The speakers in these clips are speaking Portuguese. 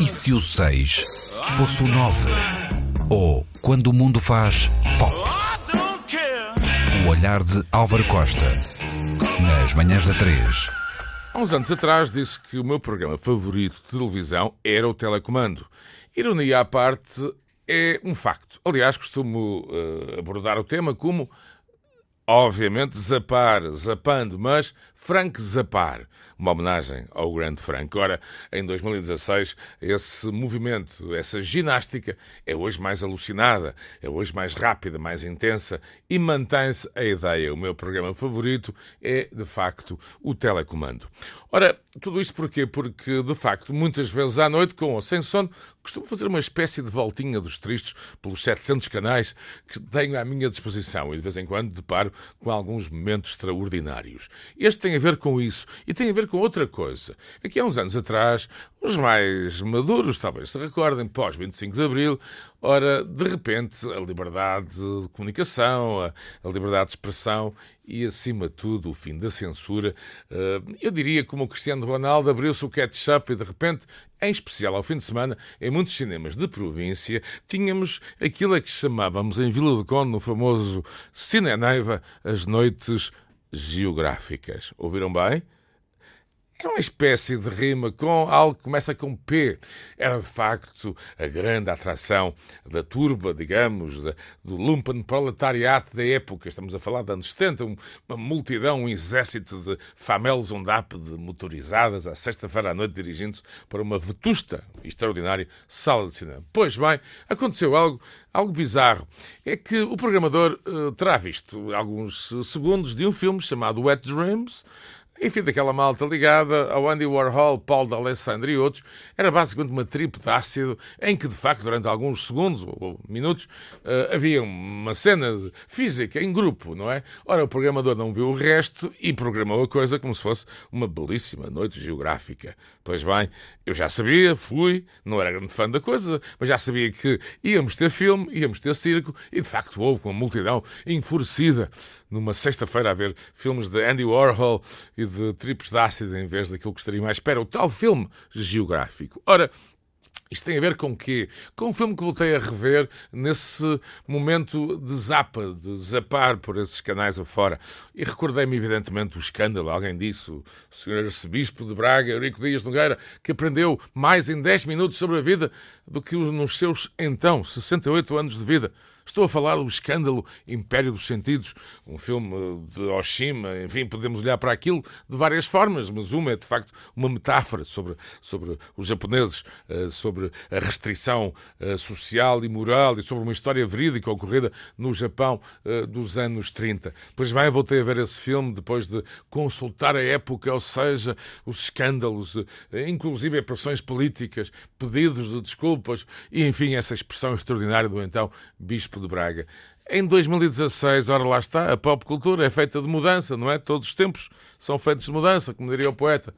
E se o 6 fosse o 9? Ou quando o mundo faz pop? O olhar de Álvaro Costa. Nas manhãs da 3. Há uns anos atrás disse que o meu programa favorito de televisão era o telecomando. Ironia à parte, é um facto. Aliás, costumo uh, abordar o tema como, obviamente, zapar, zapando, mas Frank Zapar uma homenagem ao grande Franco. Ora, em 2016, esse movimento, essa ginástica é hoje mais alucinada, é hoje mais rápida, mais intensa e mantém-se a ideia. O meu programa favorito é, de facto, o telecomando. Ora, tudo isto porquê? Porque, de facto, muitas vezes à noite, com ou sem sono, costumo fazer uma espécie de voltinha dos tristes pelos 700 canais que tenho à minha disposição e, de vez em quando, deparo com alguns momentos extraordinários. Este tem a ver com isso e tem a ver com outra coisa. Aqui há uns anos atrás, os mais maduros talvez se recordem, pós 25 de Abril, ora, de repente, a liberdade de comunicação, a, liberdade de expressão e, acima de tudo, o fim da censura. Uh, eu diria como o Cristiano Ronaldo abriu-se o ketchup e, de repente, em especial ao fim de semana, em muitos cinemas de província, tínhamos aquilo a que chamávamos em Vila do Conde, no famoso Cine Neiva, as noites geográficas. Ouviram bem? É uma espécie de rima com algo que começa com P. Era de facto a grande atração da turba, digamos, da, do lumpen proletariat da época. Estamos a falar de anos 70, uma multidão, um exército de famelos undap de motorizadas à sexta-feira à noite dirigindo-se para uma vetusta e extraordinária sala de cinema. Pois bem, aconteceu algo algo bizarro. É que o programador uh, terá visto alguns segundos de um filme chamado Wet Dreams, enfim, daquela malta ligada ao Andy Warhol, Paulo D'Alessandro e outros, era basicamente uma tripe de ácido em que, de facto, durante alguns segundos ou minutos, uh, havia uma cena física em grupo, não é? Ora, o programador não viu o resto e programou a coisa como se fosse uma belíssima noite geográfica. Pois bem, eu já sabia, fui, não era grande fã da coisa, mas já sabia que íamos ter filme, íamos ter circo e, de facto, houve com multidão enfurecida numa sexta-feira a ver filmes de Andy Warhol e de tripos de ácido em vez daquilo que estaria mais espera, o tal filme geográfico. Ora, isto tem a ver com o quê? Com um filme que voltei a rever nesse momento de zapa, de zapar por esses canais afora. E recordei-me, evidentemente, o escândalo, alguém disse, o Sr. Arcebispo de Braga, Eurico Dias Nogueira, que aprendeu mais em 10 minutos sobre a vida do que nos seus, então, 68 anos de vida. Estou a falar do escândalo Império dos Sentidos, um filme de Oshima, enfim, podemos olhar para aquilo de várias formas, mas uma é de facto uma metáfora sobre, sobre os japoneses, eh, sobre a restrição eh, social e moral e sobre uma história verídica ocorrida no Japão eh, dos anos 30. Pois bem, voltei a ver esse filme depois de consultar a época, ou seja, os escândalos, inclusive pressões políticas, pedidos de desculpas e, enfim, essa expressão extraordinária do então Bispo de Braga. Em 2016, ora lá está, a pop cultura é feita de mudança, não é? Todos os tempos são feitos de mudança, como diria o poeta.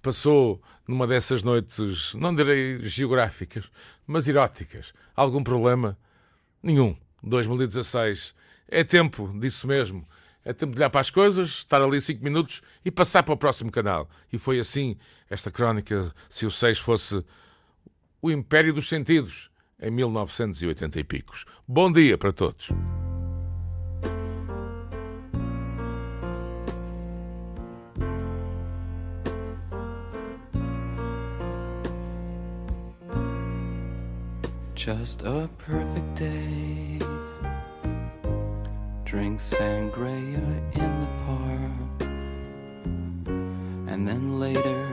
Passou numa dessas noites, não direi geográficas, mas eróticas. Algum problema? Nenhum. 2016. É tempo disso mesmo. É tempo de olhar para as coisas, estar ali cinco minutos e passar para o próximo canal. E foi assim esta crónica, se o 6 fosse o Império dos Sentidos em 1980 e picos. Bom dia para todos. Just a perfect day. Drink sangria in the park. And then later,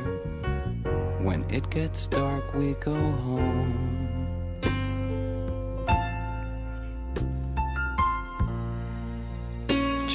when it gets dark, we go home.